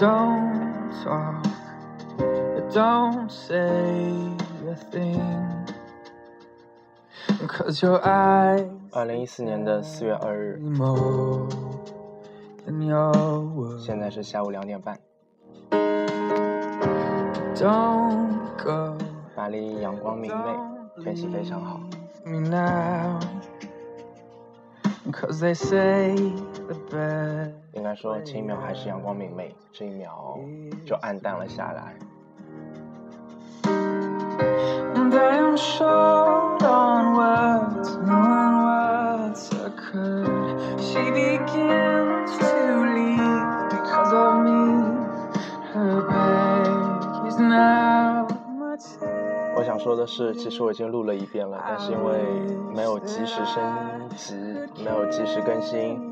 Don't talk, don't say a thing. Cause your eyes 二零一四年的四月二日.现在是下午两点半，Don't go 巴黎阳光明媚，天气非常好。Cause they say the best 应该说前一秒还是阳光明媚，这一秒就暗淡了下来。我想说的是，其实我已经录了一遍了，但是因为没有及时升级，没有及时更新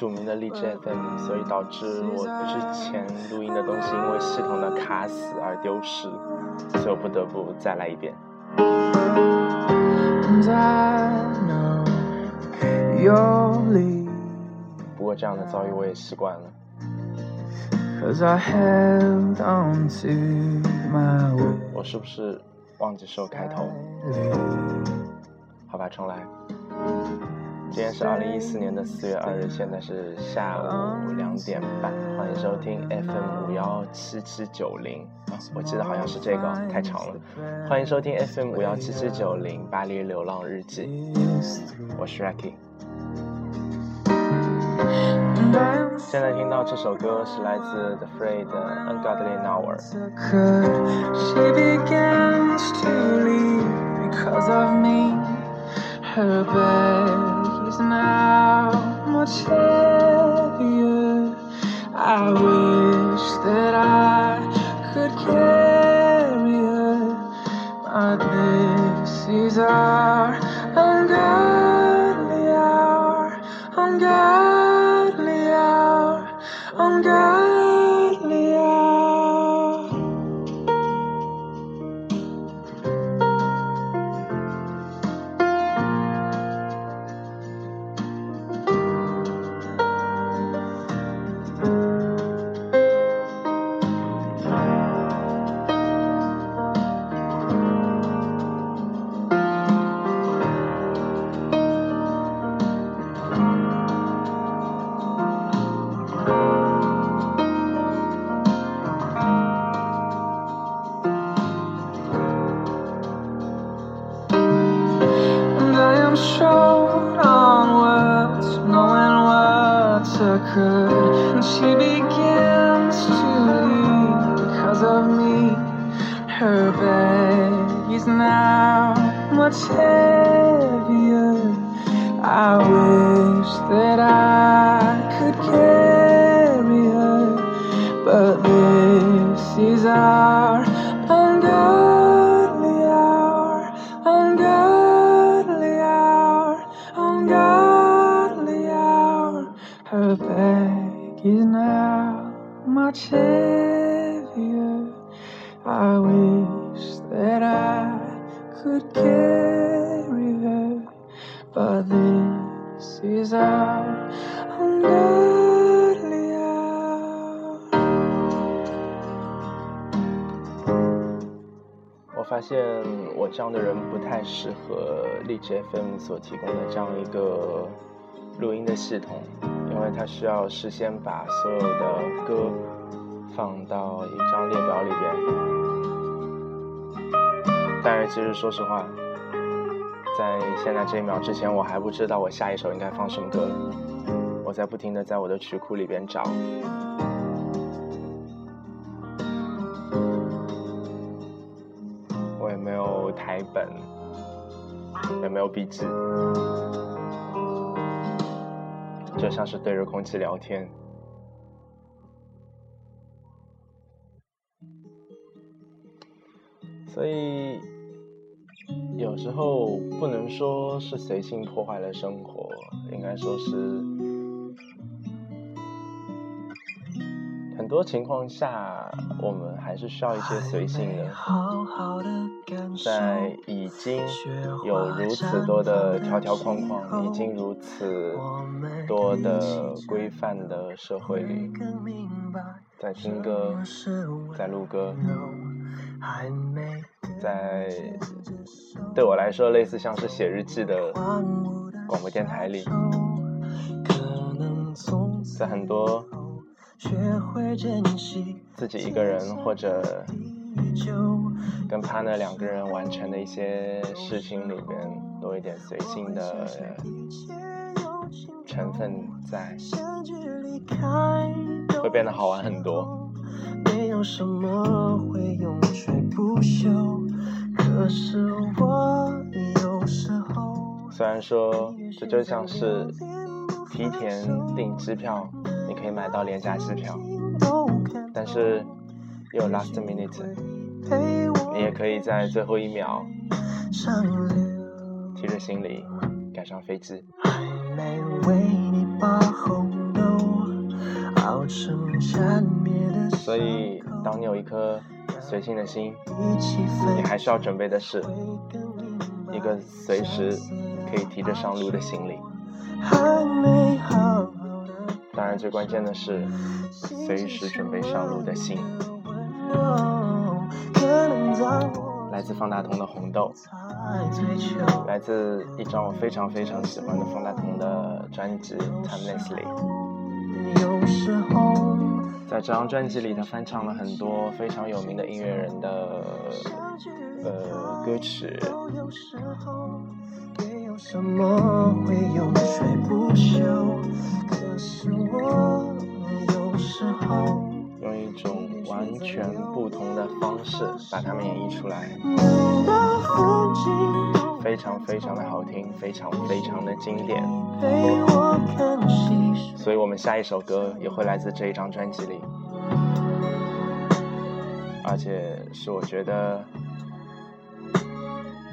著名的荔枝 FM，所以导致我之前录音的东西因为系统的卡死而丢失，所以我不得不再来一遍。不过这样的遭遇我也习惯了。我是不是忘记收开头？好吧，重来。今天是二零一四年的四月二日，现在是下午两点半，欢迎收听 FM 五幺七七九零，我记得好像是这个，太长了，欢迎收听 FM 五幺七七九零巴黎流浪日记，我是 Racky。现在听到这首歌是来自 The Free 的 Ungodly Hour。Her bed is now much heavier. I wish that I could carry her, but this is our occurred. And she begins to leave because of me. Her bag is now much heavier. I wish that I 这样的人不太适合荔枝 FM 所提供的这样一个录音的系统，因为它需要事先把所有的歌放到一张列表里边。但是其实说实话，在现在这一秒之前，我还不知道我下一首应该放什么歌，我在不停的在我的曲库里边找。一本，也没有笔记，就像是对着空气聊天。所以有时候不能说是随性破坏了生活，应该说是多情况下，我们还是需要一些随性的。在已经有如此多的条条框框，已经如此多的规范的社会里，在听歌，在录歌，在对我来说类似像是写日记的广播电台里，在很多。自己一个人或者跟 partner 两个人完成的一些事情里边，多一点随性的成分在，会变得好玩很多。虽然说这就像是提前订机票。可以买到廉价机票，但是有 last minute，你也可以在最后一秒提着行李赶上飞机。所以，当你有一颗随性的心，你还需要准备的是一个随时可以提着上路的行李。当然，最关键的是随时准备上路的心。来自方大同的《红豆》，来自一张我非常非常喜欢的方大同的专辑《Timelessly》。在这张专辑里，他翻唱了很多非常有名的音乐人的呃歌曲。怎么会有用一种完全不同的方式把它们演绎出来，非常非常的好听，非常非常的经典。所以我们下一首歌也会来自这一张专辑里，而且是我觉得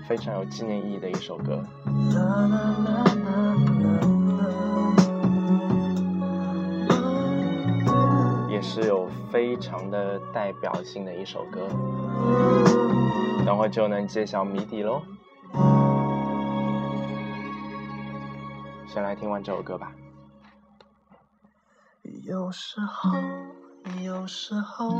非常有纪念意义的一首歌。也是有非常的代表性的一首歌，等会就能揭晓谜底喽。先来听完这首歌吧。有时候，有时候，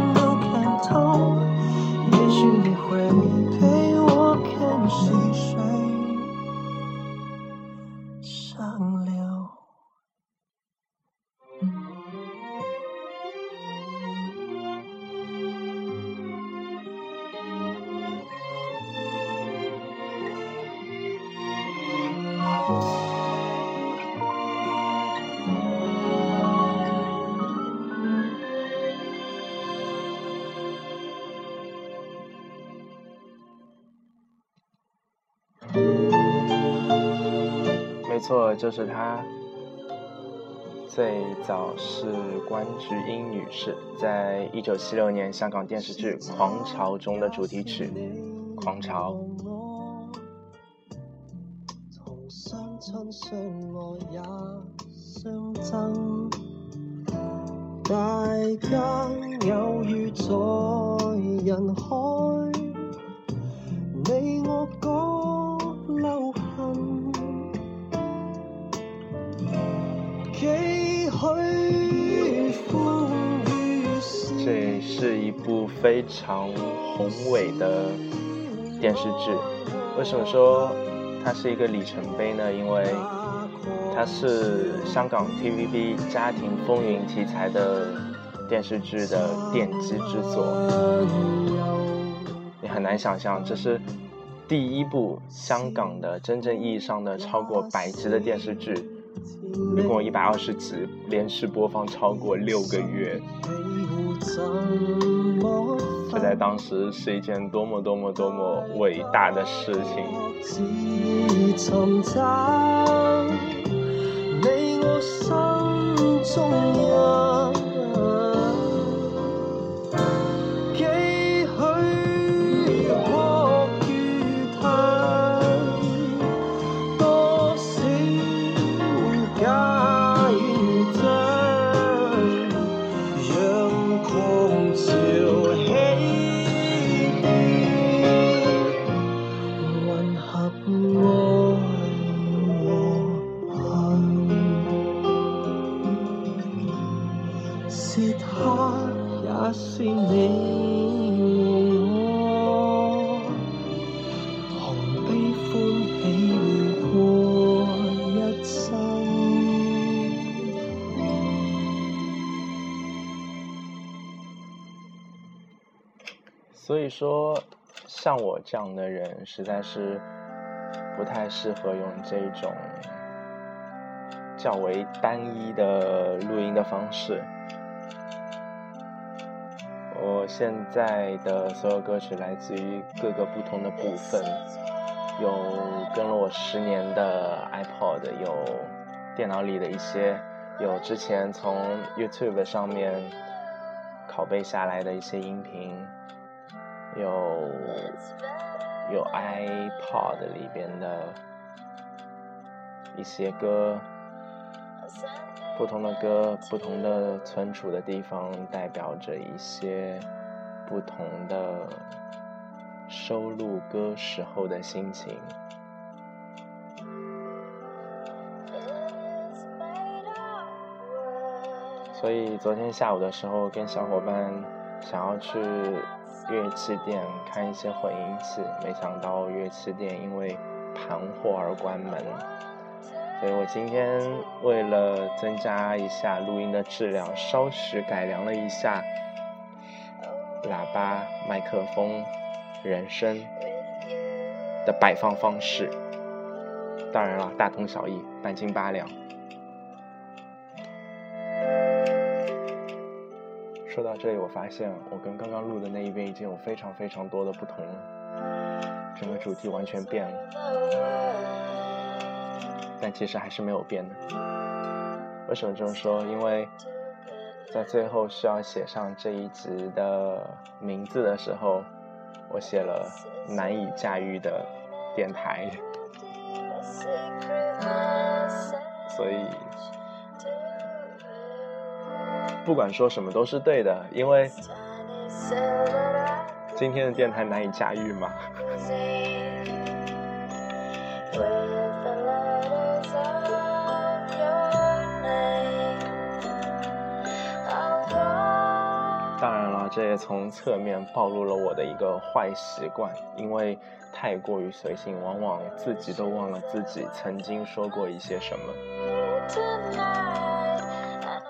错，就是她。最早是关菊英女士，在一九七六年香港电视剧《狂潮》中的主题曲《狂潮》。这是一部非常宏伟的电视剧。为什么说它是一个里程碑呢？因为它是香港 TVB 家庭风云题材的电视剧的奠基之作。你很难想象，这是第一部香港的真正意义上的超过百集的电视剧。一共一百二十集，连续播放超过六个月。这在当时是一件多么多么多么伟大的事情。是他，也是你所以说，像我这样的人，实在是不太适合用这种较为单一的录音的方式。我现在的所有歌曲来自于各个不同的部分，有跟了我十年的 iPod，有电脑里的一些，有之前从 YouTube 上面拷贝下来的一些音频。有有 iPod 里边的一些歌，不同的歌，不同的存储的地方，代表着一些不同的收录歌时候的心情。所以昨天下午的时候，跟小伙伴想要去。乐器店看一些混音器，没想到乐器店因为盘货而关门，所以我今天为了增加一下录音的质量，稍许改良了一下喇叭、麦克风、人声的摆放方式。当然了，大同小异，半斤八两。说到这里，我发现我跟刚刚录的那一遍已经有非常非常多的不同了，整个主题完全变了，但其实还是没有变的。为什么这么说？因为在最后需要写上这一集的名字的时候，我写了难以驾驭的电台，所以。不管说什么都是对的，因为今天的电台难以驾驭嘛。这也从侧面暴露了我的一个坏习惯，因为太过于随性，往往自己都忘了自己曾经说过一些什么。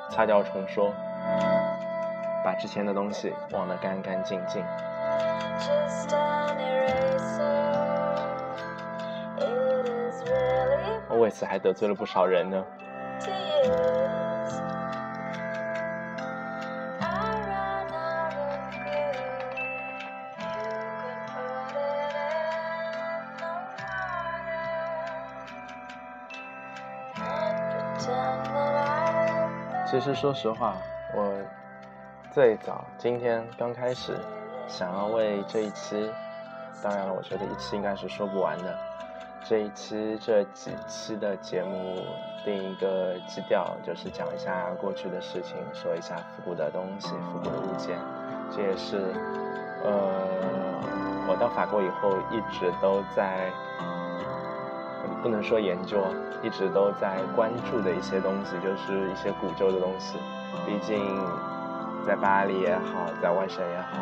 擦掉重说，把之前的东西忘得干干净净。我为此还得罪了不少人呢。其实说实话，我最早今天刚开始想要为这一期，当然了，我觉得一期应该是说不完的。这一期这几期的节目定一个基调，就是讲一下过去的事情，说一下复古的东西、复古的物件。这也是呃，我到法国以后一直都在。不能说研究，一直都在关注的一些东西，就是一些古旧的东西。毕竟，在巴黎也好，在外省也好，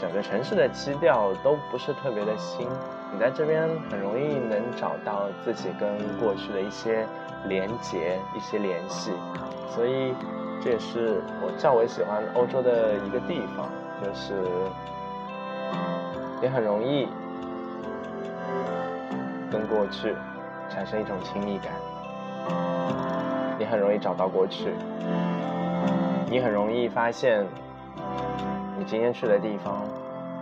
整个城市的基调都不是特别的新。你在这边很容易能找到自己跟过去的一些连结、一些联系。所以，这也是我较为喜欢欧洲的一个地方，就是也很容易。跟过去产生一种亲密感，你很容易找到过去，你很容易发现你今天去的地方，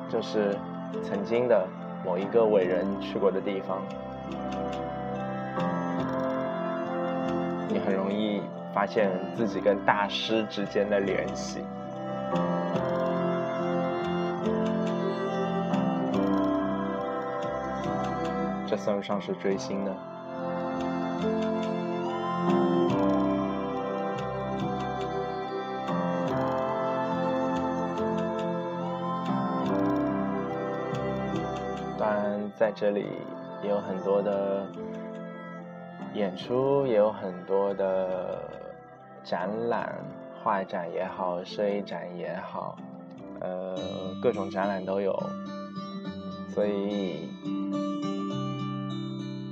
就是曾经的某一个伟人去过的地方。你很容易发现自己跟大师之间的联系。算不上是追星呢。当然，在这里也有很多的演出，也有很多的展览，画展也好，摄影展也好，呃，各种展览都有，所以。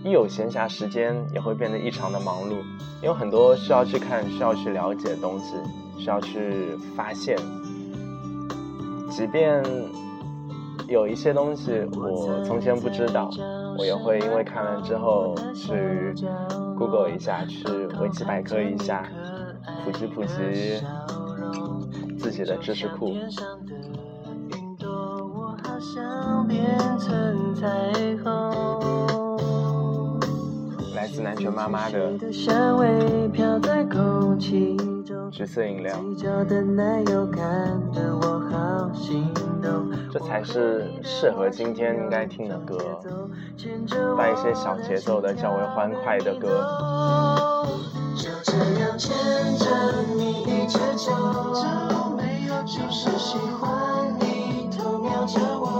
一有闲暇时间，也会变得异常的忙碌，因为很多需要去看、需要去了解的东西，需要去发现。即便有一些东西我从前不知道，我也会因为看完之后去 Google 一下，去维基百科一下，普及普及自己的知识库。是南拳妈妈的橘色饮料，这才是适合今天应该听的歌，带一些小节奏的较为欢快的歌。就这样牵着你一直走，没有就是喜欢你偷瞄着我。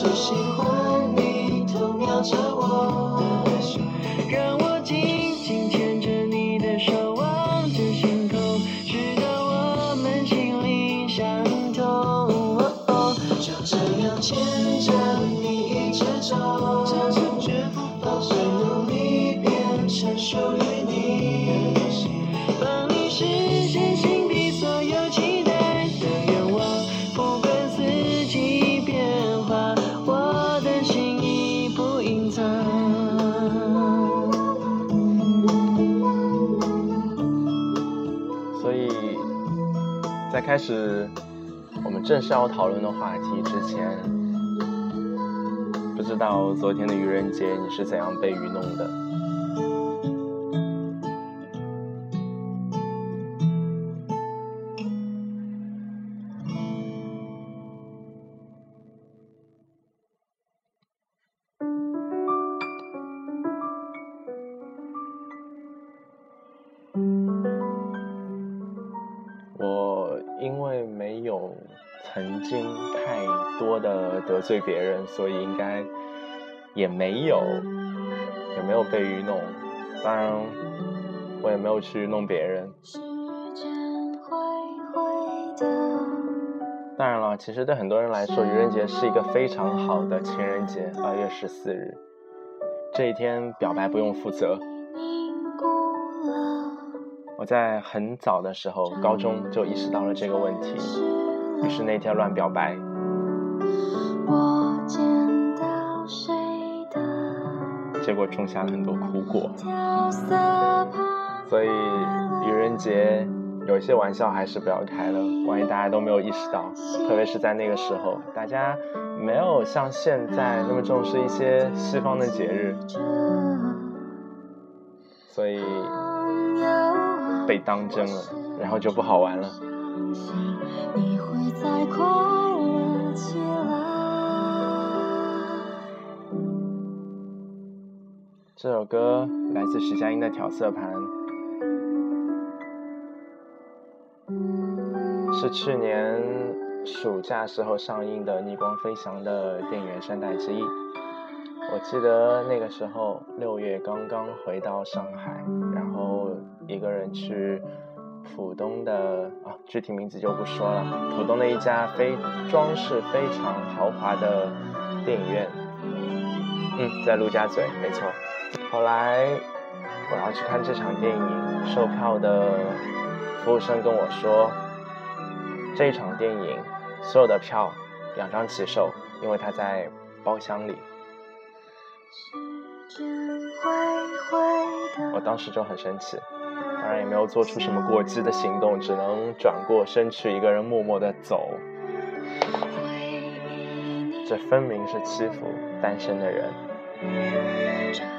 是喜欢开始我们正式要讨论的话题之前，不知道昨天的愚人节你是怎样被愚弄的？曾经太多的得罪别人，所以应该也没有也没有被愚弄。当然，我也没有去弄别人。当然了，其实对很多人来说，愚人节是一个非常好的情人节。二月十四日这一天，表白不用负责。我在很早的时候，高中就意识到了这个问题。于是那天乱表白。结果种下了很多苦果。所以愚人节有一些玩笑还是不要开了，万一大家都没有意识到，特别是在那个时候，大家没有像现在那么重视一些西方的节日，所以被当真了，然后就不好玩了。这首歌来自徐佳莹的《调色盘》，是去年暑假时候上映的《逆光飞翔》的电影原声带之一。我记得那个时候六月刚刚回到上海，然后一个人去浦东的啊，具体名字就不说了，浦东的一家非装饰非常豪华的电影院，嗯，在陆家嘴，没错。后来我要去看这场电影，售票的服务生跟我说，这一场电影所有的票两张起售，因为他在包厢里。我当时就很生气，当也没有做出什么过激的行动，只能转过身去，一个人默默的走。这分明是欺负单身的人。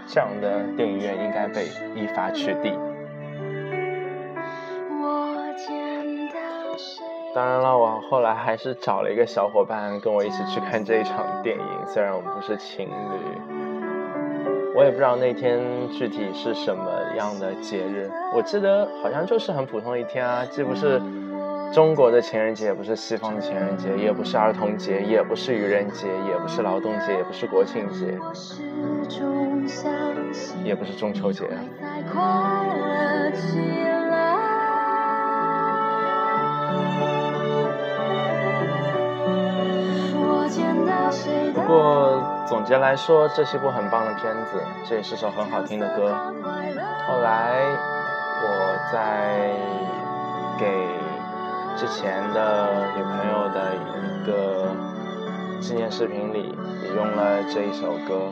这样的电影院应该被依法取缔。当然了，我后来还是找了一个小伙伴跟我一起去看这一场电影，虽然我们不是情侣。我也不知道那天具体是什么样的节日，我记得好像就是很普通的一天啊，既不是。中国的情人节也不是西方的情人节，也不是儿童节，也不是愚人节，也不是劳动节，也不是国庆节，也不是中秋节。不过总结来说，这是部很棒的片子，这也是首很好听的歌。后来我在给。之前的女朋友的一个纪念视频里也用了这一首歌，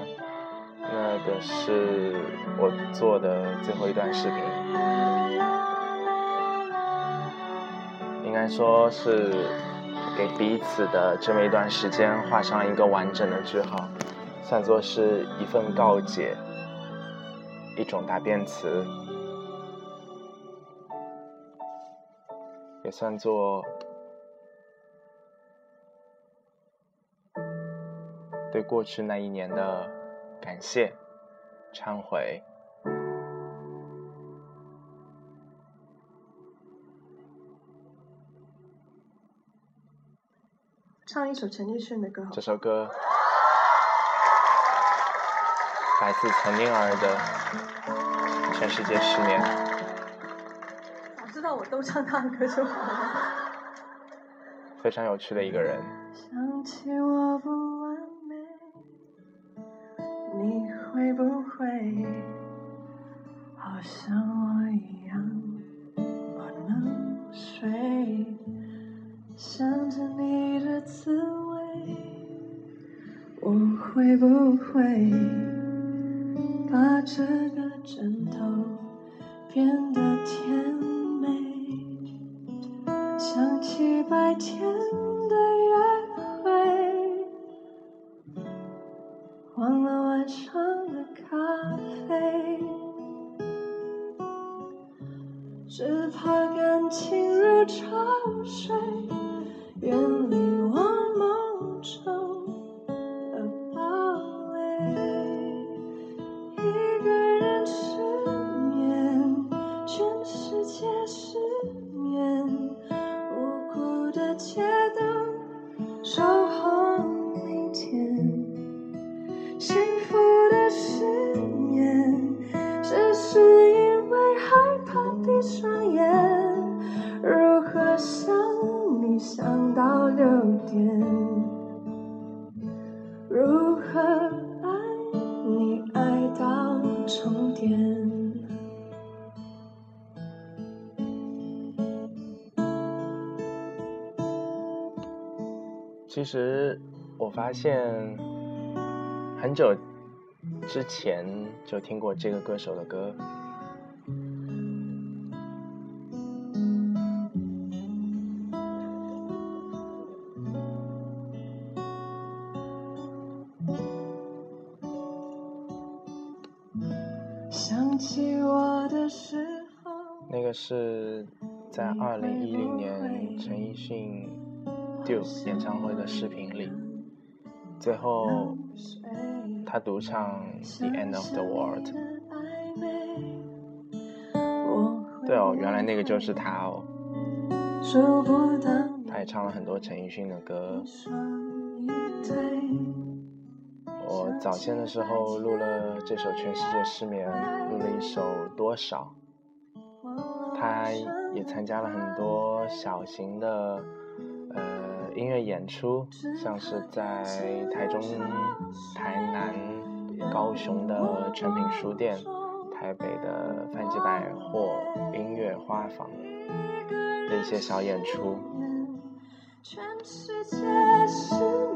那个是我做的最后一段视频，应该说是给彼此的这么一段时间画上一个完整的句号，算作是一份告解，一种答辩词。也算作对过去那一年的感谢、忏悔。唱一首陈奕迅的歌。这首歌来自陈宁儿的《全世界失眠》。知道我都唱他的歌就好了。非常有趣的一个人。想起我不完美，你会不会好像我一样不能睡？想着你的滋味，我会不会把这个枕头变得甜美？想起白天的约会，忘了晚上的咖啡，只怕感情如潮水，其实我发现很久之前就听过这个歌手的歌。那个是在二零一零年陈奕迅演唱会的视频里，最后他独唱 The End of the World。对哦，原来那个就是他哦。他也唱了很多陈奕迅的歌。我早先的时候录了这首《全世界失眠》，录了一首《多少》。他也参加了很多小型的呃音乐演出，像是在台中、台南、高雄的诚品书店、台北的范记百货音乐花房的一些小演出。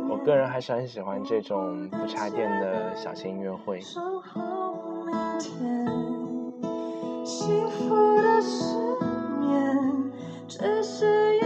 我个人还是很喜欢这种不插电的小型音乐会。幸福的失眠，只是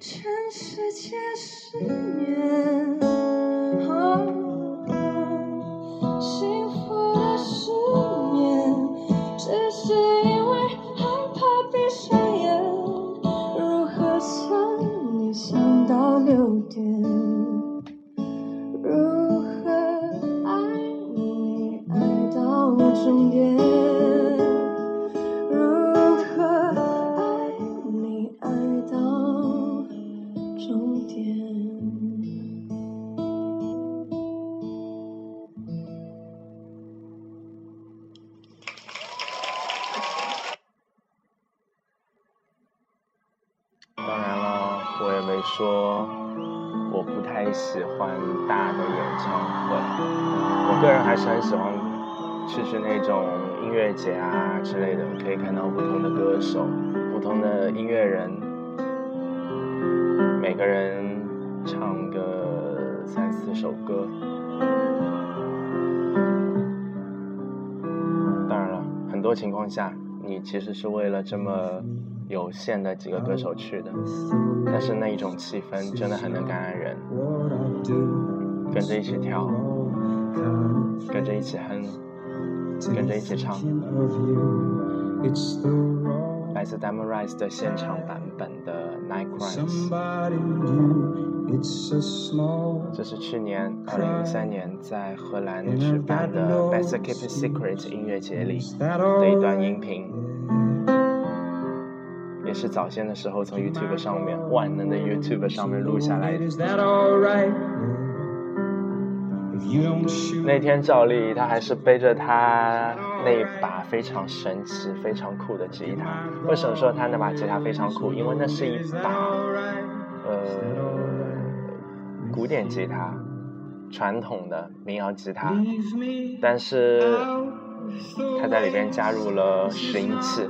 全世界失眠。首歌。当然了，很多情况下，你其实是为了这么有限的几个歌手去的，但是那一种气氛真的很能感染人，跟着一起跳，跟着一起哼，跟着一起唱。来自 Diamond Rise 的现场版本的《Night Cries》，这是去年二零一三年在荷兰举办的 Best Kept Secret 音乐节里的一段音频。也是早先的时候从 YouTube 上面万能的 YouTube 上面录下来的。那天照例他还是背着他那一把非常神奇、非常酷的吉他。为什么说他那把吉他非常酷？因为那是一把呃古典吉他，传统的民谣吉他，但是他在里边加入了拾音器。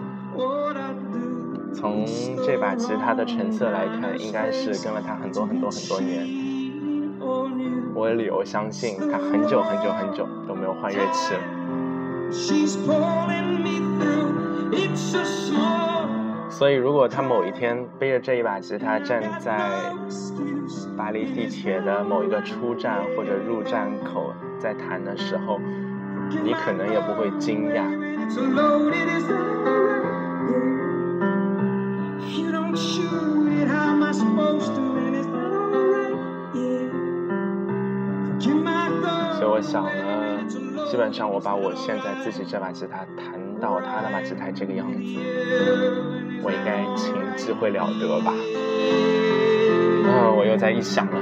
从这把吉他的成色来看，应该是跟了他很多很多很多年。我有理由相信他很久很久很久都没有换乐器了。所以，如果他某一天背着这一把吉他站在巴黎地铁的某一个出站或者入站口在弹的时候，你可能也不会惊讶。所以我想呢，基本上我把我现在自己这把吉他弹到他那把吉他这个样子，我应该琴技会了得吧？嗯，我又在一想了。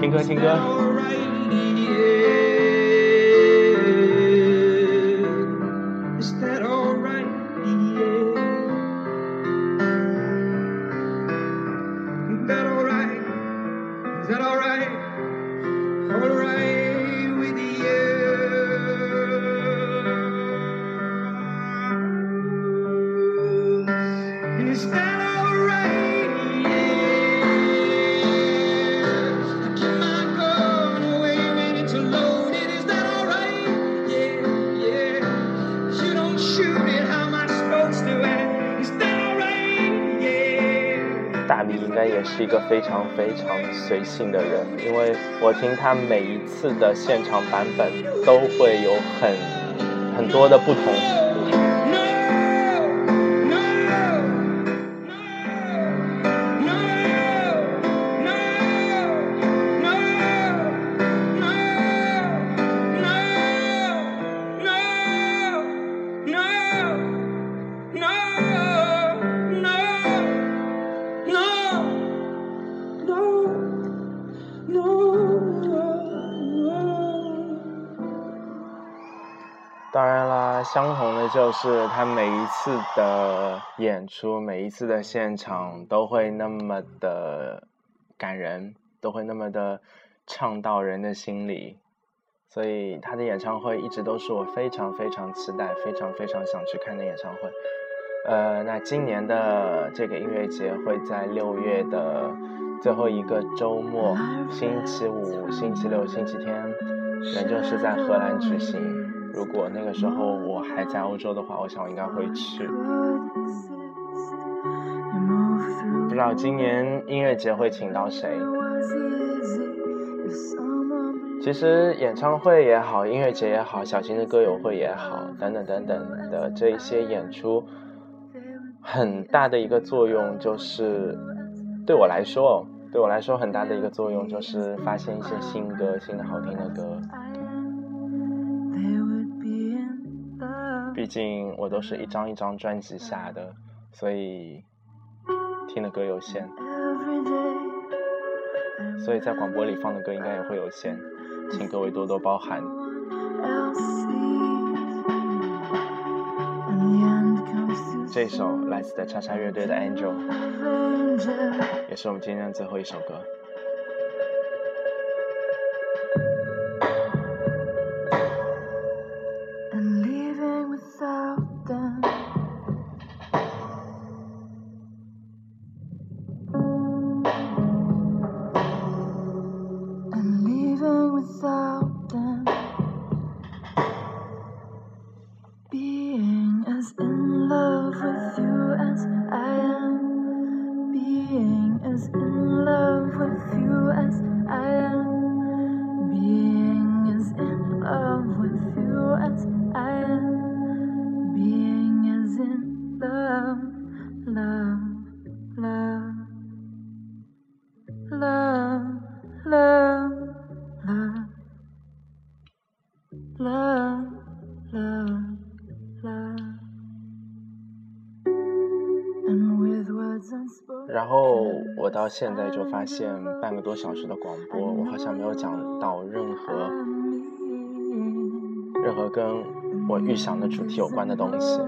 听歌听歌。是一个非常非常随性的人，因为我听他每一次的现场版本都会有很很多的不同。相同的就是他每一次的演出，每一次的现场都会那么的感人，都会那么的唱到人的心里，所以他的演唱会一直都是我非常非常期待、非常非常想去看的演唱会。呃，那今年的这个音乐节会在六月的最后一个周末，星期五、星期六、星期天，仍旧是在荷兰举行。如果那个时候我还在欧洲的话，我想我应该会去。不知道今年音乐节会请到谁？其实演唱会也好，音乐节也好，小型的歌友会也好，等等等等的这一些演出，很大的一个作用就是，对我来说，对我来说很大的一个作用就是发现一些新歌，新的好听的歌。毕竟我都是一张一张专辑下的，所以听的歌有限，所以在广播里放的歌应该也会有限，请各位多多包涵。这首来自的叉叉乐队的《Angel》，也是我们今天的最后一首歌。然后我到现在就发现，半个多小时的广播，我好像没有讲到任何任何跟我预想的主题有关的东西。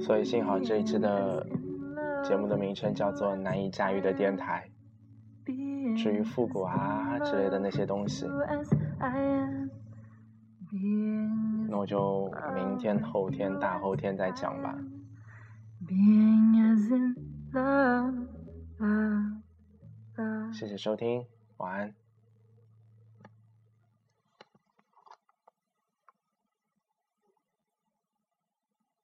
所以幸好这一期的节目的名称叫做《难以驾驭的电台》。至于复古啊之类的那些东西，那我就明天、后天、大后天再讲吧。谢谢收听，晚安。